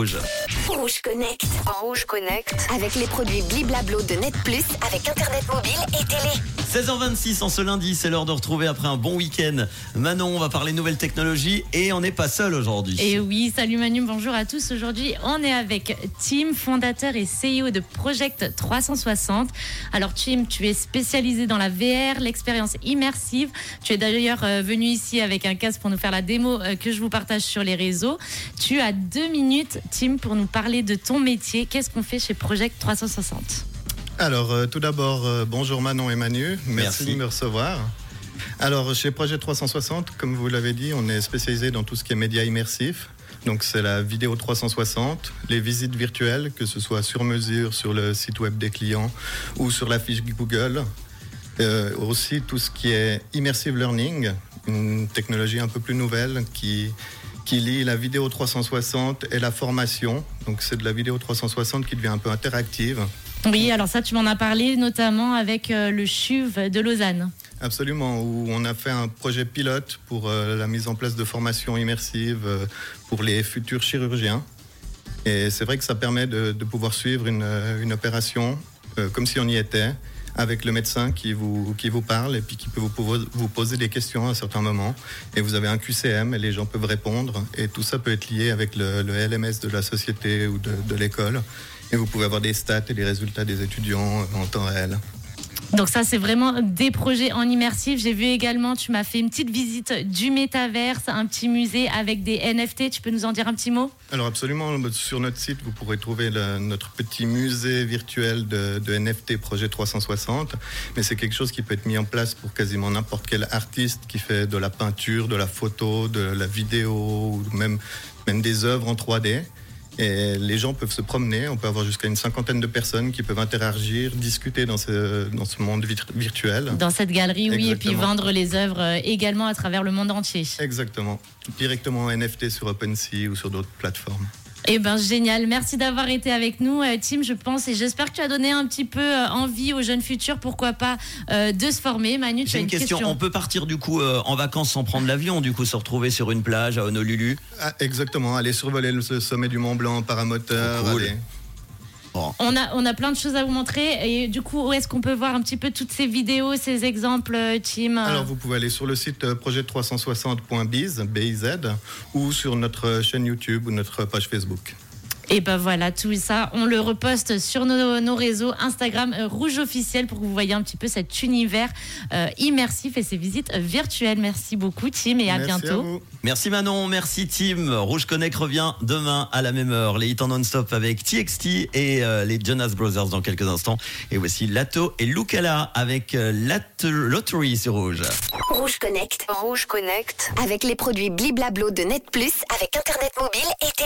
Rouge. Rouge Connect. En Rouge Connect. Avec les produits Bliblablo de Net Plus avec Internet mobile et télé. 16h26 en ce lundi, c'est l'heure de retrouver après un bon week-end. Manon, on va parler nouvelles technologies et on n'est pas seul aujourd'hui. Et oui, salut Manu, bonjour à tous. Aujourd'hui, on est avec Tim, fondateur et CEO de Project 360. Alors Tim, tu es spécialisé dans la VR, l'expérience immersive. Tu es d'ailleurs euh, venu ici avec un casque pour nous faire la démo euh, que je vous partage sur les réseaux. Tu as deux minutes, Tim, pour nous parler de ton métier. Qu'est-ce qu'on fait chez Project 360 Alors, euh, tout d'abord, euh, bonjour Manon et Manu. Merci, Merci. de me recevoir. Alors, chez Projet 360, comme vous l'avez dit, on est spécialisé dans tout ce qui est médias immersifs. Donc, c'est la vidéo 360, les visites virtuelles, que ce soit sur mesure sur le site web des clients ou sur la fiche Google. Euh, aussi, tout ce qui est immersive learning, une technologie un peu plus nouvelle qui, qui lie la vidéo 360 et la formation. Donc, c'est de la vidéo 360 qui devient un peu interactive. Oui, alors ça, tu m'en as parlé notamment avec euh, le CHUV de Lausanne. Absolument, où on a fait un projet pilote pour euh, la mise en place de formations immersives euh, pour les futurs chirurgiens. Et c'est vrai que ça permet de, pouvoir suivre une, opération comme si on y était, avec le médecin qui vous, qui vous parle et puis qui peut vous, vous poser des questions à un certain moment. Et vous avez un QCM et les gens peuvent répondre. Et tout ça peut être lié avec le, LMS de la société ou de l'école. Et vous pouvez avoir des stats et des résultats des étudiants en temps réel. Donc ça, c'est vraiment des projets en immersif. J'ai vu également, tu m'as fait une petite visite du métaverse, un petit musée avec des NFT. Tu peux nous en dire un petit mot? Alors absolument, sur notre site, vous pourrez trouver le- notre petit musée virtuel de, de NFT Projet 360. Mais c'est quelque chose qui peut être mis en place pour quasiment n'importe quel artiste qui fait de la peinture, de la photo, de la vidéo, ou même, même des œuvres en 3D. Et les gens peuvent se promener, on peut avoir jusqu'à une cinquantaine de personnes qui peuvent interagir, discuter dans ce, dans ce monde vir- virtuel. dans cette galerie, oui, et puis vendre les œuvres euh, également à travers le monde entier. Exactement. Directement en NFT sur OpenSea ou sur d'autres plateformes. Eh ben génial, merci d'avoir été avec nous, euh, Tim. Je pense et j'espère que tu as donné un petit peu euh, envie aux jeunes futurs, pourquoi pas, euh, de se former. Manu, tu as J'ai une question. On peut partir du coup euh, en vacances sans prendre l'avion, du coup se retrouver sur une plage à Honolulu? Ah, exactement, aller survoler le sommet du Mont Blanc en paramoteur. Cool. On a, on a plein de choses à vous montrer. Et du coup, où est-ce qu'on peut voir un petit peu toutes ces vidéos, ces exemples, euh, Tim Alors vous pouvez aller sur le site euh, projet360.biz, BIZ, ou sur notre chaîne YouTube ou notre page Facebook. Et ben voilà, tout ça, on le reposte sur nos, nos réseaux Instagram euh, Rouge officiel pour que vous voyez un petit peu cet univers euh, immersif et ces visites virtuelles. Merci beaucoup, Tim, et à Merci bientôt. vous. Merci Manon, merci Tim. Rouge Connect revient demain à la même heure. Les hits en non-stop avec TXT et euh, les Jonas Brothers dans quelques instants. Et voici Lato et Lucala avec euh, Lottery sur Rouge. Rouge Connect. Rouge Connect. Avec les produits Bliblablo de Net Plus avec Internet mobile et télé.